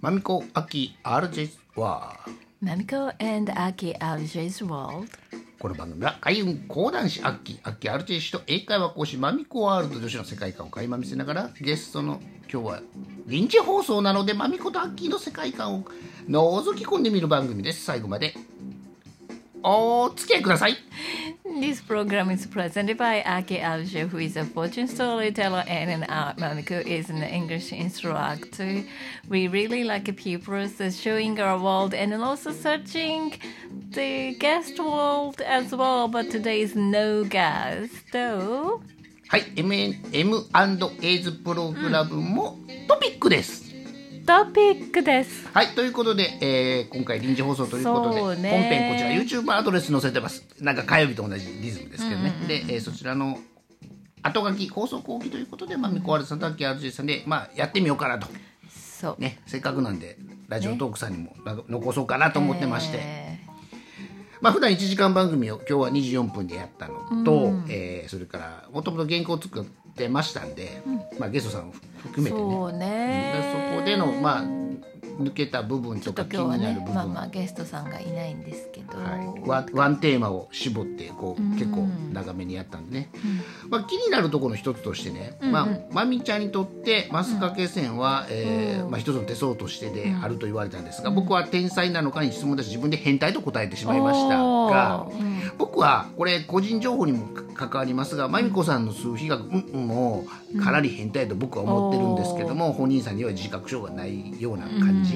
マミコアキ RJ は Mamiko and Aki RJ's World この番組は開運講談師アッキーアッキー RJ 氏と英会話講師マミコワールド女子の世界観を垣間見せながらゲストの今日は臨時放送なのでマミコとアッキーの世界観を覗き込んでみる番組です。最後までお付き合いください This program is presented by Aki Alja, who is a fortune storyteller and an art. Mamiko is an English instructor. We really like pupils showing our world and also searching the guest world as well. But today is no guest. So, はい、MN M&A's プログラムもトピックです。 Topic です。はい、ということで、えー今回臨時放送ということで、本編こちら YouTube アドレス載せてます。なんか火曜日と同じリズムですけどね。で、えーそちらの後書き、放送後期ということで、まあ、みこわるさんとアッキー RJ さんで、まあ、やってみようかなと。そう。ね、せっかくなんで、ラジオトークさんにもな残そうかなと思ってまして。えまあ普段1時間番組を今日は24分でやったのと、えーそれからもともと原稿を作ってましたんで、まあ、ゲストさんを含めてね。そこでの、まあ、抜けた部分とちょっとか気今日はねになる部分、まあまあゲストさんがいないんですけど、はい、ワンワンテーマを絞ってこう結構長めにやったんで。ね、まあ、気になるところの一つとしてね、まあ、まみちゃんにとってマスカケ線は、えーまあ、一つの手相としてであると言われたんですが、僕は天才なのかに質問だし自分で変態と答えてしまいましたが僕はこれ個人情報にも関わりますがまみこさんの数比学もかなり変態と僕は思ってるんですけども、本人さんには自覚症がないような感じ、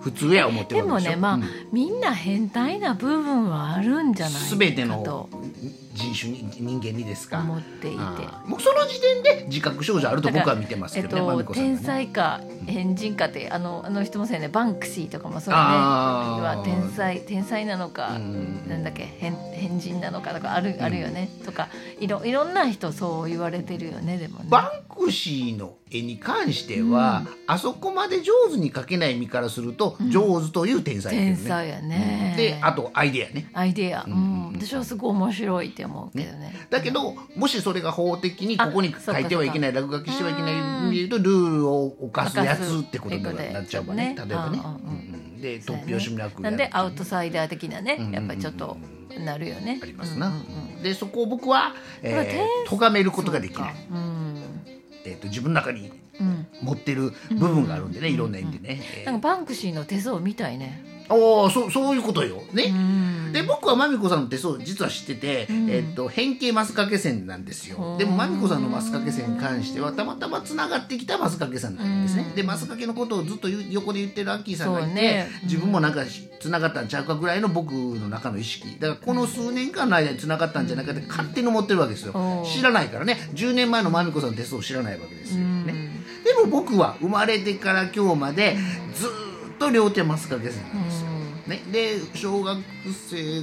普通や思ってでるでもねまあ、うん。みんな変態な部分はあるんじゃないかと。全ての人種に人間にですか？思っていて。もうその時点で自覚症状あると僕は見てますえっけどね、まみと、ね。天才か変人かってあのあの人もそうやね。バンクシーとかもそうやね。は天才天才なのか、んなんだっけ変変人なのかとかある,、あるよね。とかいろいろんな人そう言われてるよねでもね。バンクシーの絵に関しては、あそこまで上手に描けない身からすると、上手という天才ね。天才やね、であとアイデアね。アイデア、うん私はすごい面白いって思うけどね。だけどもしそれが法的にここに書いてはいけない落書きしてはいけないで言うとルールを犯すやつってことにななっちゃうわね。例えばね。うんで突拍子もなくなんでアウトサイダー的なねやっぱりちょっとなるよね。ありますな。でそこを僕は、えー、咎めることができない。うんえー、と自分の中にうん。持ってる部分があるんでね、いろんな意味でね。えー。なんかバンクシーの手相みたいねおおそうそういうことよ。ね。うん。で僕はまみこさんの手相実は知ってて、えっと変形マスカケ線なんですよ。でもまみこさんのマスカケ線に関してはたまたまつながってきたマスカケ線なんですね。でマスカケのことをずっと横で言ってるアッキーさんがいて、そうね。自分もなんかつながったんちゃうかぐらいの僕の中の意識だからこの数年間の間につながったんじゃないかって勝手に思ってるわけですよ。うん。知らないからね。10年前のまみこさんの手相を知らないわけですよね。でも僕は生まれてから今日までずーっと両手マスカケ線なんですよ。ね、で小学生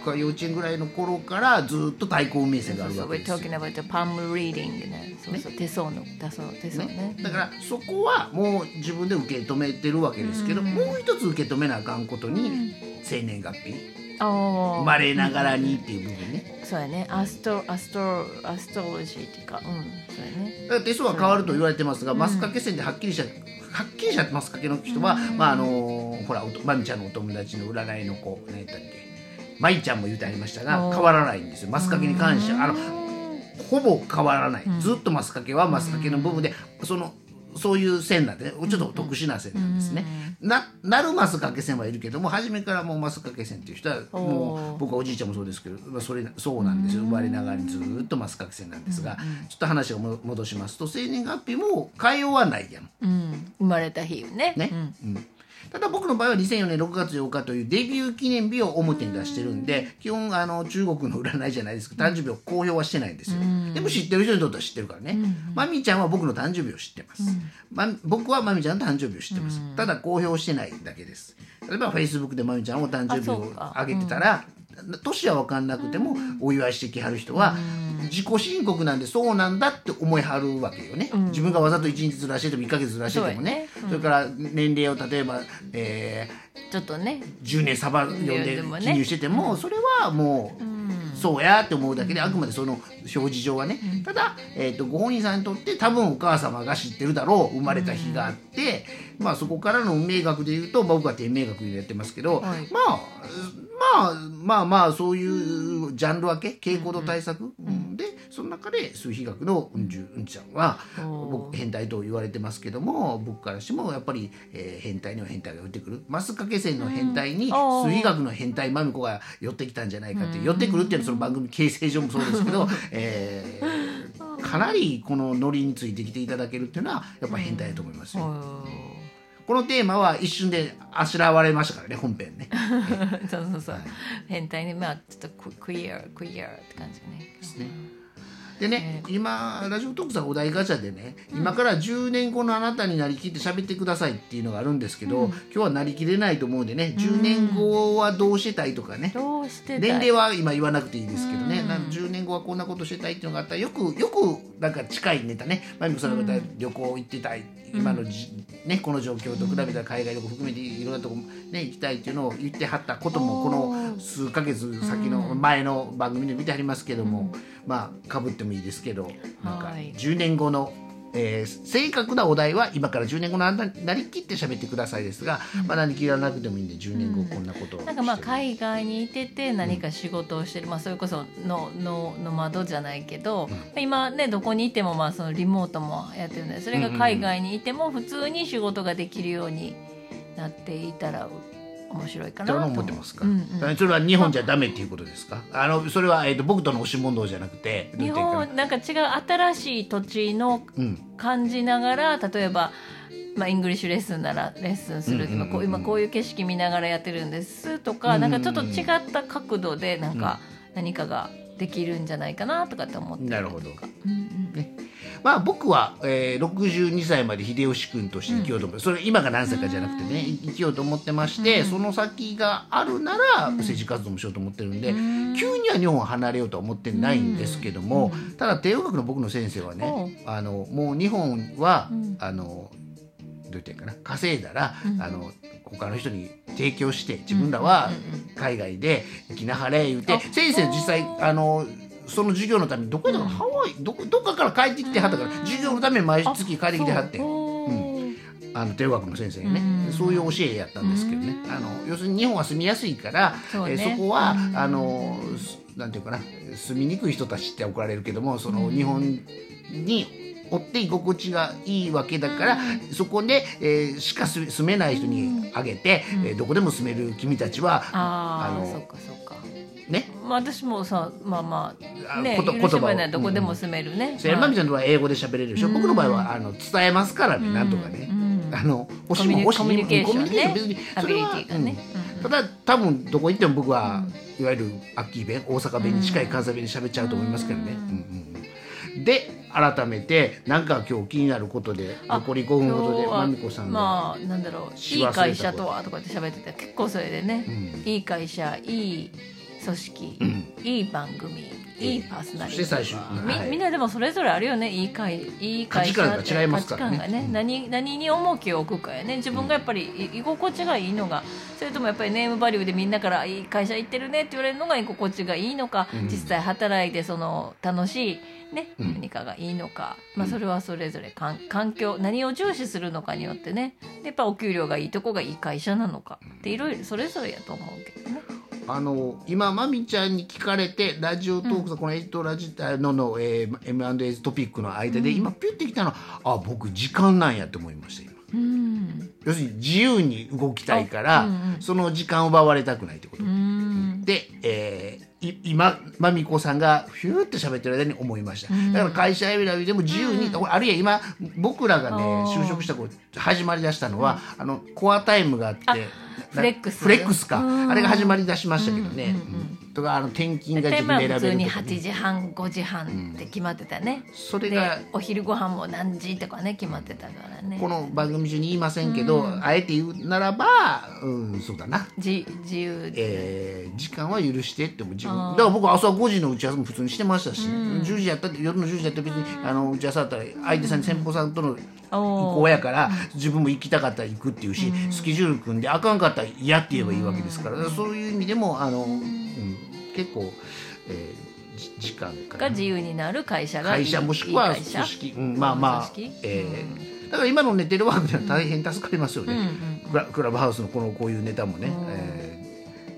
か幼稚園ぐらいの頃からずっと対抗運命線があるわけ we're ですよ。talking about the palm reading ね。そうそう。手相の。手相手相ね。だからそこはもう自分で受け止めてるわけですけど、もう一つ受け止めなあかんことに生年月日。あ生まれながらにっていう部分ね。そうやね。 astro astro astrology っていうか。うん。そうやね。だから手相は変わると言われてますが、マスカケ線ではっきりしたはっきりしたマスカケの人は、まああのほらおとまみちゃんのお友達の占いの子何やったっけ？まいちゃんも言うてありましたが変わらないんですよ。マスカケに関しては。あのほぼ変わらない、ずっとマスカケはマスカケの部分でそのそういう線なんでねちょっと特殊な線なんですね、ななるマスカケ線はいるけども初めからもうマスカケ線っていう人はもう僕はおじいちゃんもそうですけど、まあ、それそうなんですよ。生まれながらにずっとマスカケ線なんですが、ちょっと話をも戻しますと生年月日も変えようはないやん。うん。生まれた日ね。ね、うんただ僕の場合は2004年6月8日というデビュー記念日を表に出してるんで基本あの中国の占いじゃないですけど誕生日を公表はしてないんですよ、でも知ってる人にとっては知ってるからね、まみちゃんは僕の誕生日を知ってます、ま、僕はまみちゃんの誕生日を知ってます、ただ公表してないだけです。例えばフェイスブックでまみちゃんお誕生日をあげてたら、年は分かんなくてもお祝いしてきはる人は自己申告なんでそうなんだって思いはるわけよね、自分がわざと1日ずらしてても1ヶ月ずらしててもね。そうやね。それから年齢を例えば、えちょっとね。ー10年サバ読んで記入してても、それはもう、そうやって思うだけであくまでその表示上はね、ただ、えー、とご本人さんにとって多分お母様が知ってるだろう生まれた日があって、まあ、そこからの運命学でいうと、まあ僕は天命学でやってますけど、はい。まあまあまあまあそういうジャンル分け傾向と対策、うんでその中で数比学のうんじゅうんちゃんは僕変態と言われてますけども僕からしてもやっぱり、えー変態には変態が寄ってくる。マス掛け線の変態に数比学の変態マミコが寄ってきたんじゃないかって寄ってくるっていうのはその番組形成上もそうですけど、えーかなりこのノリについてきていただけるっていうのはやっぱ変態だと思いますよ。このテーマは一瞬であしらわれましたからね本編ね。そうそうそう、変態にまあちょっとククイアクイアって感じね。ですね。でね、今ラジオトークさんお題ガチャでね、今から10年後のあなたになりきって喋ってくださいっていうのがあるんですけど、今日はなりきれないと思うんでね10年後はどうしてたいとかね、どうして年齢はは今言わなくていいですけどね、なん。か10年後はこんなことしてたいっていうのがあったらよくよくなんか近いネタね。マミコさんの方旅行行ってたい、今のじ、ね、この状況と比べたら海外旅行含めていろんなとこ、ね、行きたいっていうのを言ってはったこともこの数ヶ月先の前の番組で見てはりますけども、まあかぶってもいいですけどなんかはい。10年後のえー正確なお題は今から10年後のあなたになりきって喋ってくださいですが、まあ何切らなくてもいいんで10年後こんなことをしてなんかまあ海外にいてて何か仕事をしてる、まあそれこそののの窓じゃないけど、今ねどこにいてもまあそのリモートもやってるんでそれが海外にいても普通に仕事ができるようになっていたら面白いかなと。思ってますか、うんうん。それは日本じゃダメっていうことですか？あのそれは、えー、と僕との押し問答じゃなくて日本なんか違う新しい土地のうん。感じながら例えば、まあ、 English レッスンならレッスンするとか、うんうん今こういう景色見ながらやってるんですとか、なんかちょっと違った角度でなんか何かができるんじゃないかなとかって思ってなるほど。うんうんまあ僕は、えー、62歳まで秀吉君として生きようと思って、それ今が何歳かじゃなくてね生きようと思ってまして、その先があるなら政治活動もしようと思ってるんで、急には日本を離れようとは思ってないんですけども、ただ帝王学の僕の先生はね、あのもう日本は、うん。あのどう言ってんかな稼いだら、あの他の人に提供して自分らは海外で生きなはれ言うて、あ先生実際あのその授業のためにどこやったかな、ハワイ？どこ？どっかから帰ってきてはったから授業のために毎月帰ってきてはってあの帝王学の先生がね、うん。そういう教えやったんですけどね、あの要するに日本は住みやすいからそうね。えーそこは、あのすなんていうかな住みにくい人たちって怒られるけどもその日本に追って居心地がいいわけだから、そこで、えーしか住住めない人にあげて、えーどこでも住める君たちはああのそっかそっかね。まあ私もさまあまああねこと言葉をないどこでも住めるね、それまみちゃんのは英語で喋れるでしょ、僕の場合はあの伝えますからね、なんとかね、あの欲しコミュニケーションね。コミュニケーション別にそれはね。うん。ただ多分どこ行っても僕は、いわゆるアッキー弁大阪弁に近い関西弁で喋っちゃうと思いますけどね、うん。うんうん。で改めてなんか今日気になることで残り5分ほどでまみこさんが、まあなんだろういい会社とはとかって喋ってて結構それでね、うん。いい会社いい組織、いい番組いいパーソナリティ。最終みはい。みんなでもそれぞれあるよね。いい会いい会社価値観が違いますからね。価値観がね、うん。何何に重きを置くかやね。自分がやっぱりい居心地がいいのがそれともやっぱりネームバリューでみんなからいい会社行ってるねって言われるのが居心地がいいのか、うん。実際働いてその楽しいね、うん。何かがいいのか、まあ、それはそれぞれ環環境何を重視するのかによってね。でやっぱお給料がいいとこがいい会社なのかっていろいろそれぞれやと思うけどね。あの今まみちゃんに聞かれてラジオトークさ、このエイトラジのの、えー、M&A トピックの間で、今ピュッてきたのはあ僕時間なんやって思いました今。うん。要するに自由に動きたいから、あうんうん。その時間を奪われたくないってこと、うん。で、えーい今まみこさんがフューって喋ってる間に思いました、だから会社選びでも自由に、あるいは今僕らがね就職した頃始まりだしたのは、あのコアタイムがあってフレックス。フレックスか、うん。あれが始まりだしましたけどね、うんとかあの転勤がで自分で選まあ普通にべるとかね。8時半5時半って決まってたね、でそれがお昼ご飯も何時とかね決まってたからね。この番組中に言いませんけど、あえて言うならば、うん、そうだな。自自由で、えー時間は許してっても自分だから僕朝5時の打ち合わせも普通にしてましたし、10時やったって夜の10時やったら別にあの打ち合わせだったら相手さんに先方さんとの意おー向やから自分も行きたかったら行くっていうし、スケジュール組んであかんかったら嫌って言えばいいわけですから、そういう意味でもあの、うん結構えーじ時間が自由になる会社がいい。会社もしくは組織、うん、まあまあえーだから今のねテレワークでは大変助かりますよね、クラクラブハウスのこのこういうネタもね、うん。えー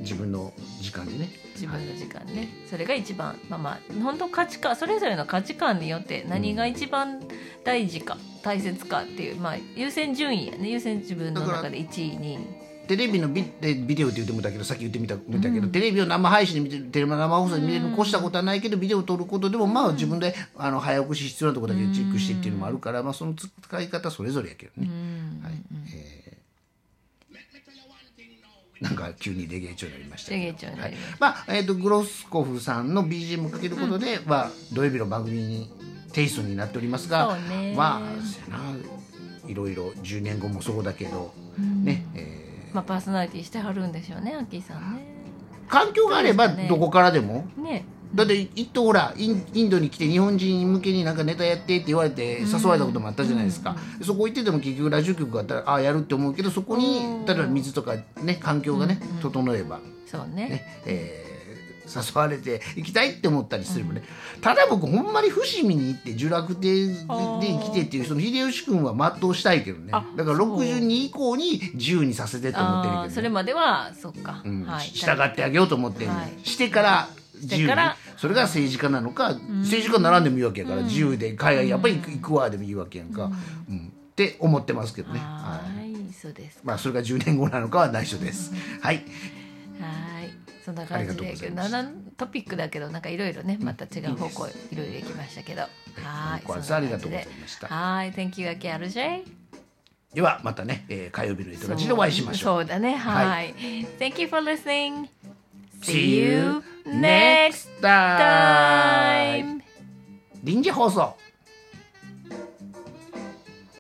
自分の時間でね。自分の時間ね、それが一番まあまあ本当価値観それぞれの価値観によって何が一番大事か、大切かっていうまあ優先順位やね。優先自分の中で1位2位テレビのビえビデオって言ってもたけどさっき言ってみた見たけど、テレビを生配信で見てるテレビ生放送で見れるに越したことはないけど、ビデオを撮ることでもまあ自分であの早送し必要なところだけチェックしてっていうのもあるから、まあその使い方それぞれやけどね、はい。えー。なんか急にレゲエ調になりましたけど。レゲエ調になりまあえー、とグロスコフさんの BGM かけることで、まあ、土曜日の番組にテイストになっておりますがまあいろいろ10年後もそうだけど、まあパーソナリティしてはるんでしょうねアッキーさんね。ー環境があればどこからでも、ね。だって一頭ほらインインドに来て日本人向けになんかネタやってって言われて誘われたこともあったじゃないですか、そこ行ってても結局ラジオ局があったらああやるって思うけどそこにうん。例えば水とかね環境がね、整えば。そうね。ねえー誘われて行きたいって思ったりすればね、ただ僕ほんまに伏見に行って呪楽亭で生きてっていうその秀吉君は全うしたいけどね。あだからそう。62以降に自由にさせてと思ってるけど、ね。それまではそっか、うん。はい。従ってあげようと思ってる、はい。してから自由に。それが政治家なのか、政治家に並んでもいいわけやから、自由で海外やっぱり行くわでもいいわけやんか、うん。って思ってますけどね、ははいそうですまあ、それが10年後なのかは内緒です、はいはいそんな感じでございます。7トピックだけどなんかいろいろねまた違う方向いろいろ行きましたけど。はい。ごありがとうございました。はい Thank you アキ RJ ではまたね、えー火曜日の糸がちでお会いしましょう。そうだね。はい、は Thank you for listening. See you next time. 臨時放送